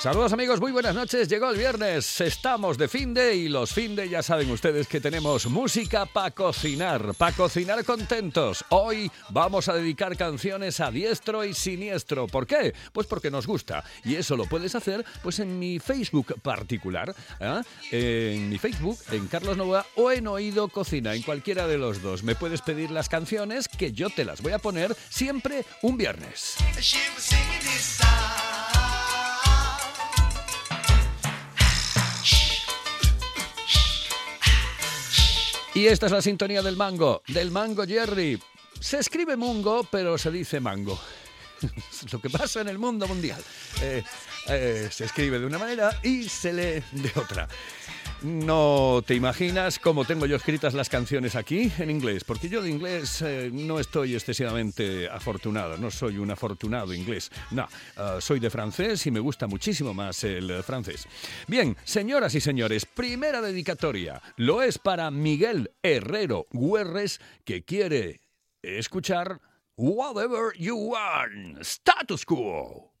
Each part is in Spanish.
Saludos amigos, muy buenas noches. Llegó el viernes, estamos de fin de y los fin de ya saben ustedes que tenemos música para cocinar, para cocinar contentos. Hoy vamos a dedicar canciones a diestro y siniestro. ¿Por qué? Pues porque nos gusta y eso lo puedes hacer pues en mi Facebook particular, ¿eh? en mi Facebook, en Carlos Nova o en Oído Cocina, en cualquiera de los dos. Me puedes pedir las canciones que yo te las voy a poner siempre un viernes. Y esta es la sintonía del mango, del mango Jerry. Se escribe mungo, pero se dice mango. Lo que pasa en el mundo mundial. Eh, eh, se escribe de una manera y se lee de otra. No te imaginas cómo tengo yo escritas las canciones aquí en inglés, porque yo de inglés eh, no estoy excesivamente afortunado, no soy un afortunado inglés, no, ah, soy de francés y me gusta muchísimo más el francés. Bien, señoras y señores, primera dedicatoria, lo es para Miguel Herrero Guerres, que quiere escuchar Whatever You Want, Status Quo.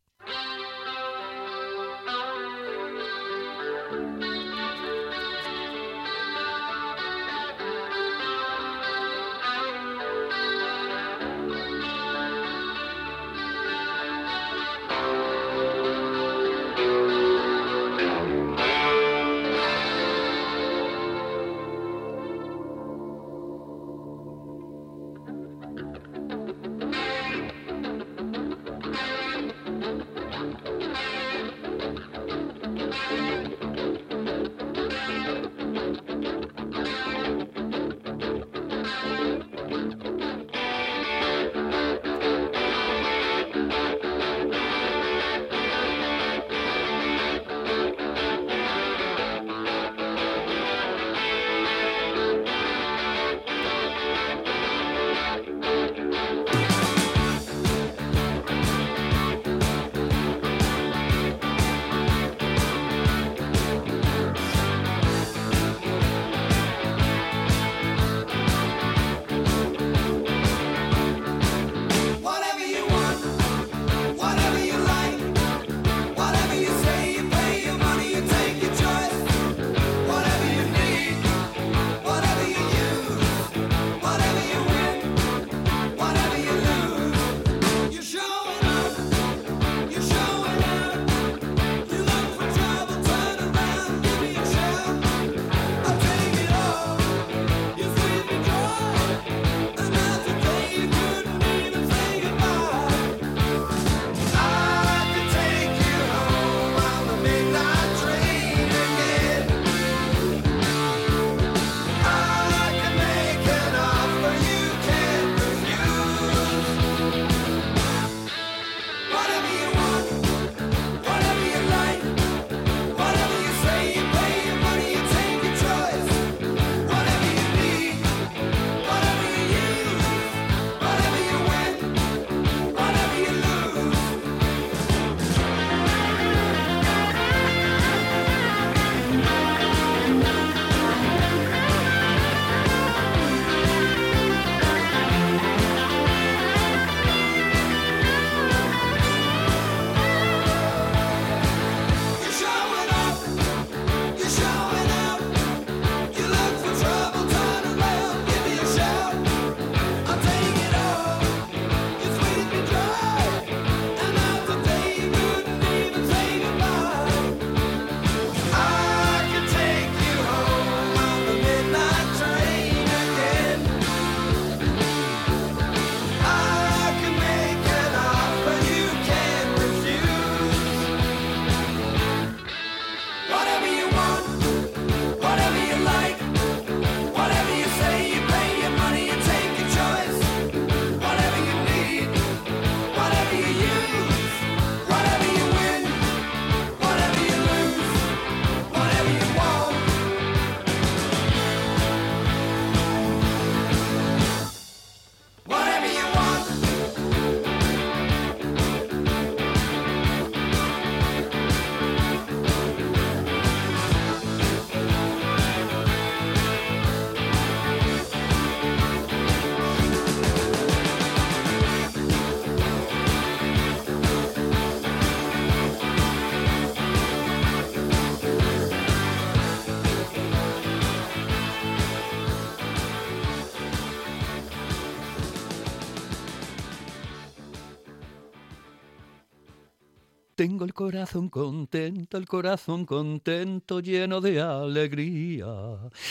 El corazón contento, el corazón contento, lleno de alegría.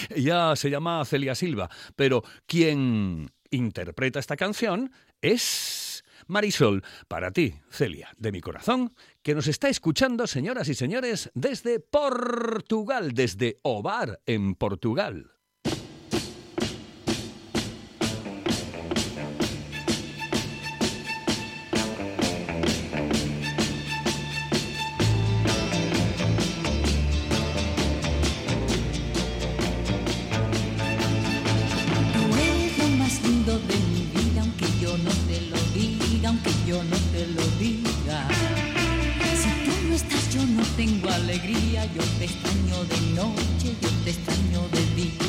Ella se llama Celia Silva, pero quien interpreta esta canción es Marisol. Para ti, Celia, de mi corazón, que nos está escuchando, señoras y señores, desde Portugal, desde Ovar, en Portugal. yo no te lo diga. Si tú no estás, yo no tengo alegría. Yo te extraño de noche, yo te extraño de día.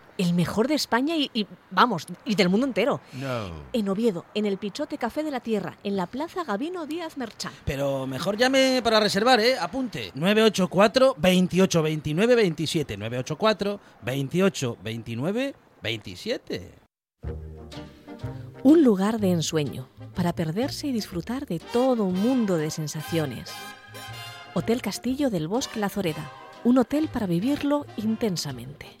el mejor de España y, vamos, y del mundo entero. No. En Oviedo, en el Pichote Café de la Tierra, en la Plaza Gabino Díaz Merchán. Pero mejor llame para reservar, ¿eh? Apunte. 984 28 29 27. 984 28 29 27. Un lugar de ensueño para perderse y disfrutar de todo un mundo de sensaciones. Hotel Castillo del Bosque La Zoreda. Un hotel para vivirlo intensamente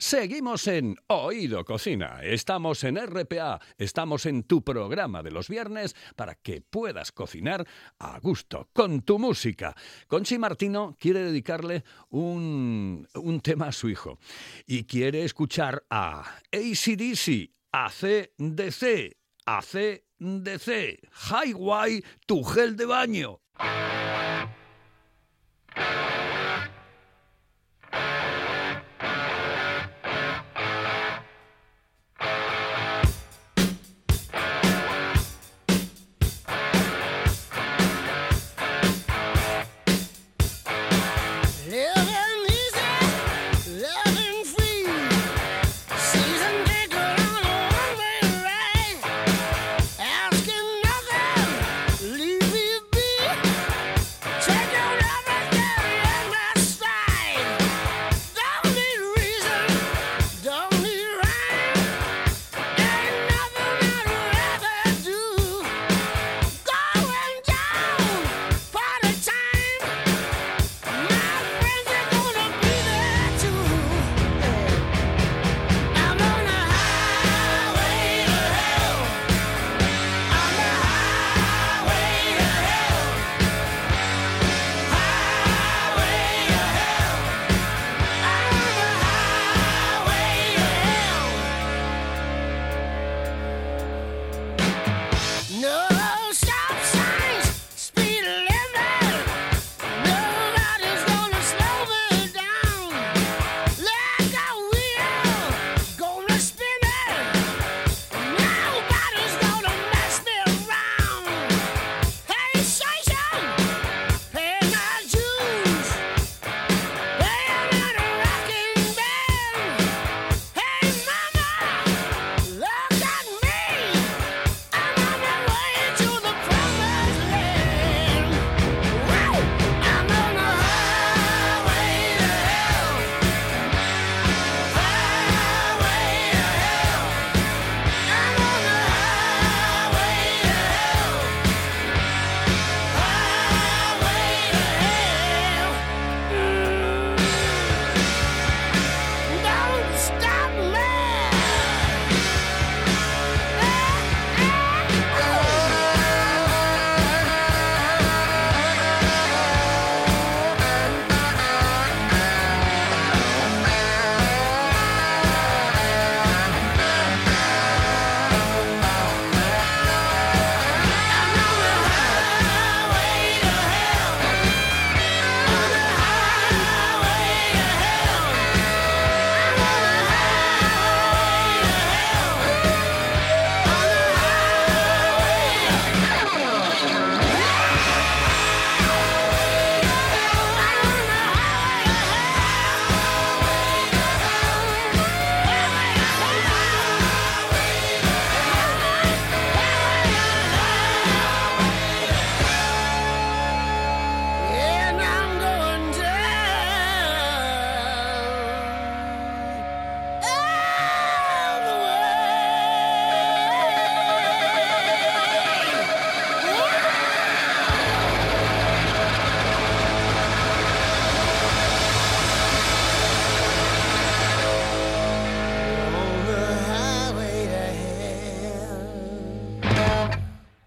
Seguimos en Oído Cocina, estamos en RPA, estamos en tu programa de los viernes para que puedas cocinar a gusto con tu música. Conchi Martino quiere dedicarle un, un tema a su hijo y quiere escuchar a ACDC, ACDC, ACDC, Highway, tu gel de baño.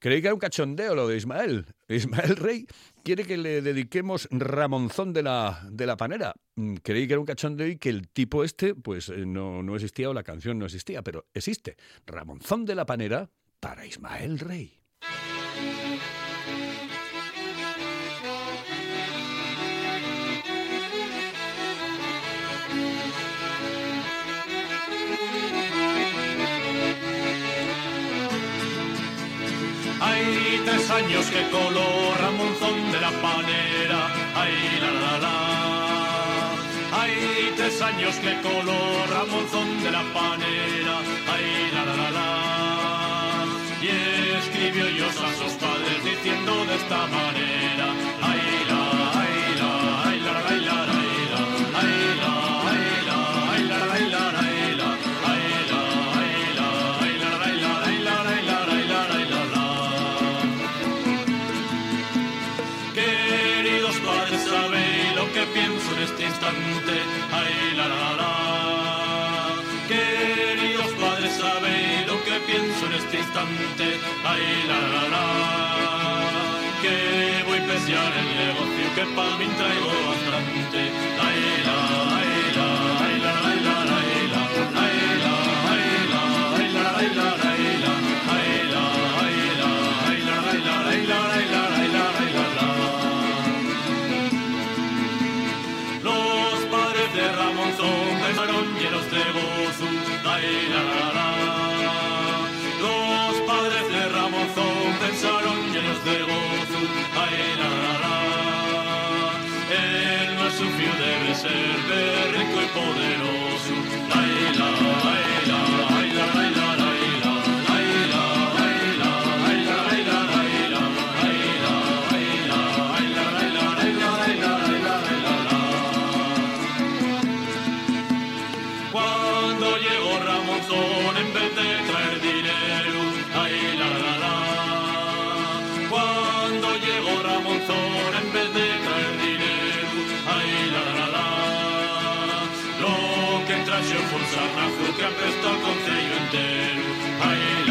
Creí que era un cachondeo lo de Ismael. Ismael Rey quiere que le dediquemos Ramonzón de la, de la Panera. Mm, Creí que era un cachondeo y que el tipo este, pues eh, no, no existía o la canción no existía, pero existe. Ramonzón de la Panera para Ismael Rey. Tres años que coló Ramonzón de la panera, ay la la la. Hay tres años que coló Ramonzón de la panera, ay la la la la. Y escribió yo a sus padres diciendo de esta manera, este instante. Ay, la, la, la. Queridos padres, sabéis lo que pienso en este instante. Ay, la, la, la. Que voy a pesiar el negocio que pa' mí traigo bastante. Ay, xa forzar na azúcar presta o concello entero. Ai,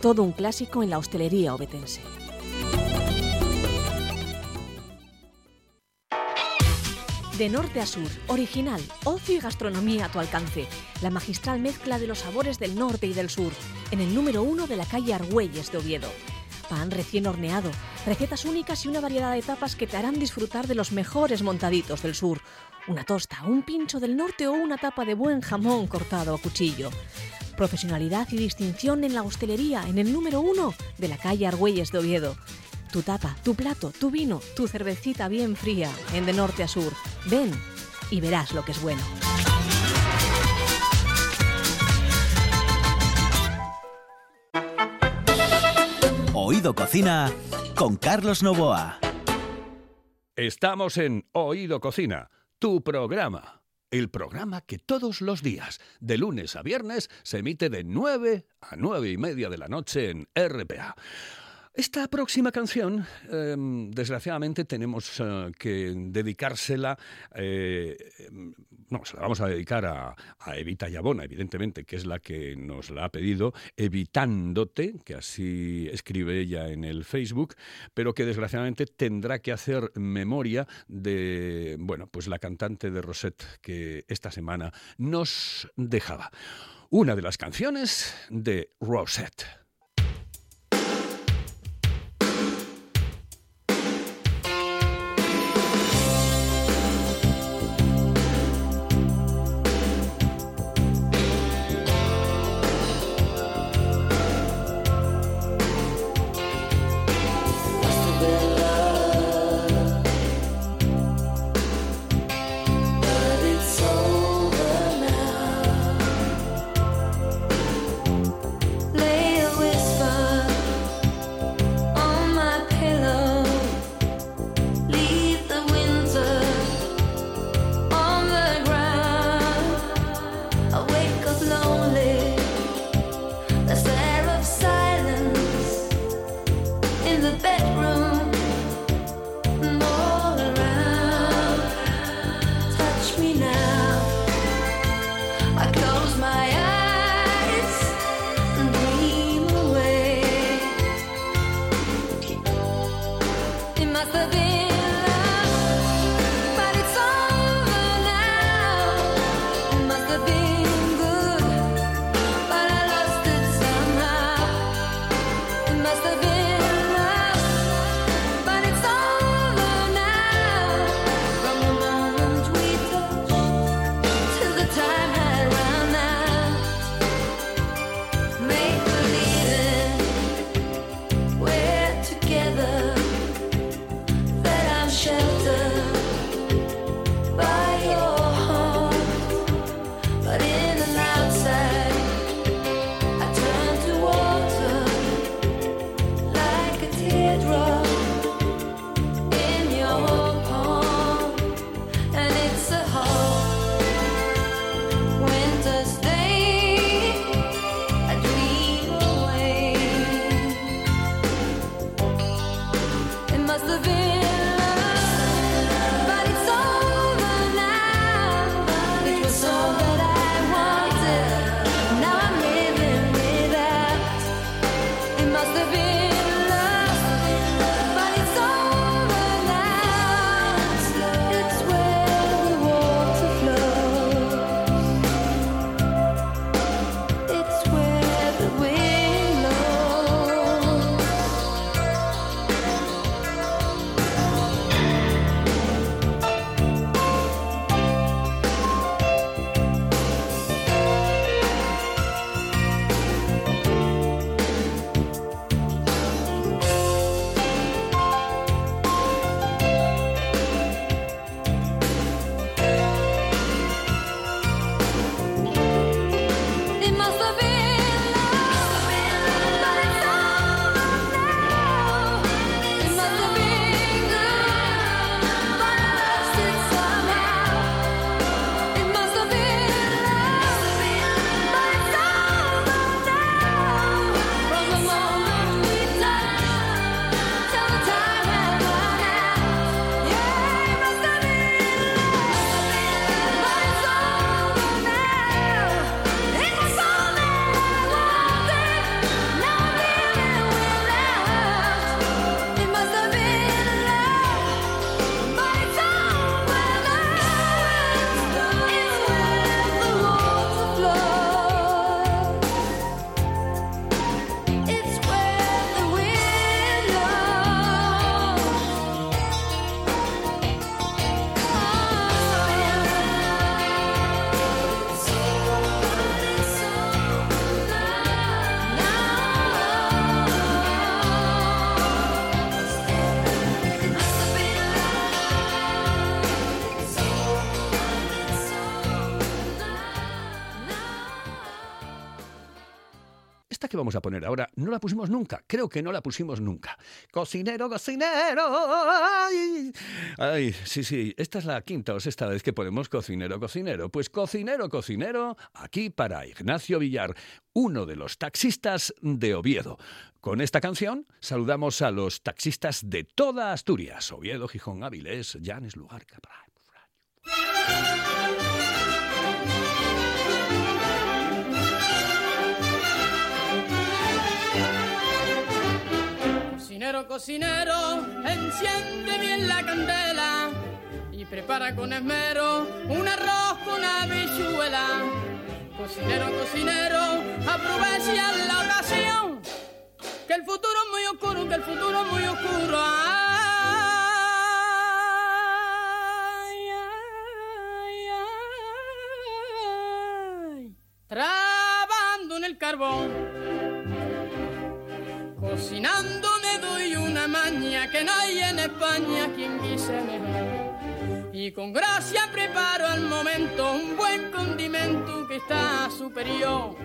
Todo un clásico en la hostelería obetense. De norte a sur, original, ocio y gastronomía a tu alcance. La magistral mezcla de los sabores del norte y del sur, en el número uno de la calle Argüelles de Oviedo. Pan recién horneado, recetas únicas y una variedad de tapas que te harán disfrutar de los mejores montaditos del sur. Una tosta, un pincho del norte o una tapa de buen jamón cortado a cuchillo. Profesionalidad y distinción en la hostelería, en el número uno de la calle Argüelles de Oviedo. Tu tapa, tu plato, tu vino, tu cervecita bien fría, en de norte a sur. Ven y verás lo que es bueno. Oído Cocina con Carlos Novoa. Estamos en Oído Cocina, tu programa. El programa que todos los días, de lunes a viernes, se emite de 9 a 9 y media de la noche en RPA. Esta próxima canción, eh, desgraciadamente, tenemos eh, que dedicársela. eh, no, se la vamos a dedicar a, a Evita Yabona, evidentemente, que es la que nos la ha pedido, Evitándote, que así escribe ella en el Facebook, pero que desgraciadamente tendrá que hacer memoria de, bueno, pues la cantante de Rosette que esta semana nos dejaba. Una de las canciones de Rosette. Vamos a poner ahora no la pusimos nunca. Creo que no la pusimos nunca. Cocinero, cocinero. Ay, sí, sí. Esta es la quinta o sexta vez que ponemos cocinero, cocinero. Pues cocinero, cocinero, aquí para Ignacio Villar, uno de los taxistas de Oviedo. Con esta canción saludamos a los taxistas de toda Asturias. Oviedo, Gijón, Áviles, Llanes, Lugar, Capra. Cocinero, enciende bien la candela y prepara con esmero un arroz con habichuela. Cocinero, cocinero, aprovecha la ocasión, que el futuro es muy oscuro, que el futuro es muy oscuro. Ay, ay, ay. Trabando en el carbón, cocinando que no hay en España quien guise mejor. Y con gracia preparo al momento un buen condimento que está superior.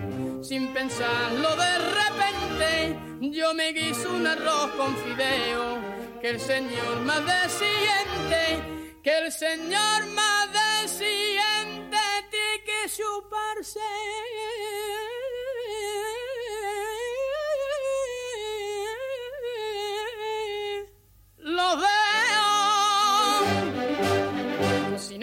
Sin pensarlo de repente, yo me guiso un arroz con fideo. Que el Señor más siente, que el Señor más siente, tiene que chuparse.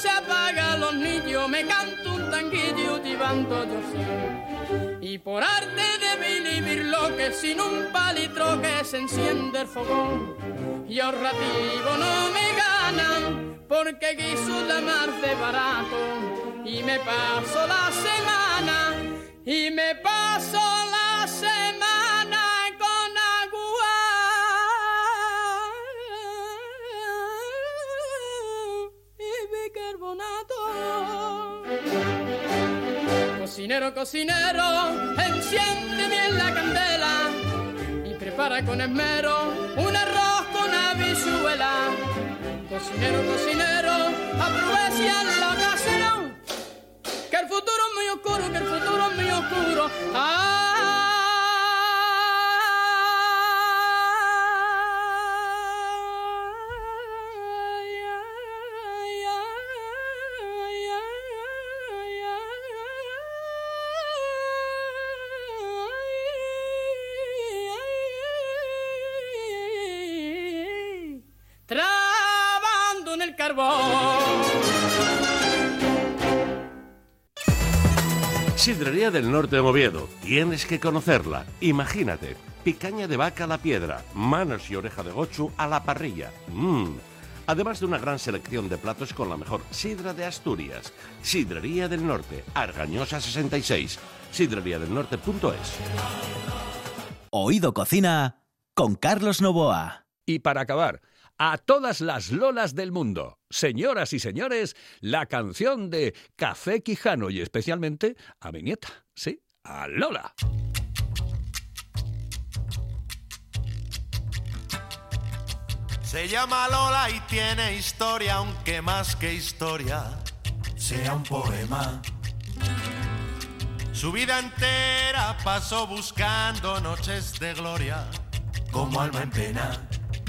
Se apaga los niños, me canto un tanguillo llevando yo. Y por arte de vivir lo que sin un palitro que se enciende el fogón. Y ahorrativo no me ganan, porque guiso la mar de barato. Y me paso la semana, y me paso Cocinero, cocinero, enciende bien la candela y prepara con esmero un arroz con habichuela. Cocinero, cocinero, aprovecha la ocasión, que el futuro es muy oscuro, que el futuro es muy oscuro. Ay, carbón. Sidrería del Norte de Oviedo. Tienes que conocerla. Imagínate. Picaña de vaca a la piedra, manos y oreja de gochu a la parrilla. Mmm. Además de una gran selección de platos con la mejor sidra de Asturias. Sidrería del Norte, Argañosa 66. Sidreriadelnorte.es. Oído Cocina con Carlos Novoa. Y para acabar, a todas las lolas del mundo, señoras y señores, la canción de Café Quijano y especialmente a mi nieta, sí, a Lola. Se llama Lola y tiene historia, aunque más que historia sea un poema. Su vida entera pasó buscando noches de gloria, como alma en pena.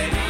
baby.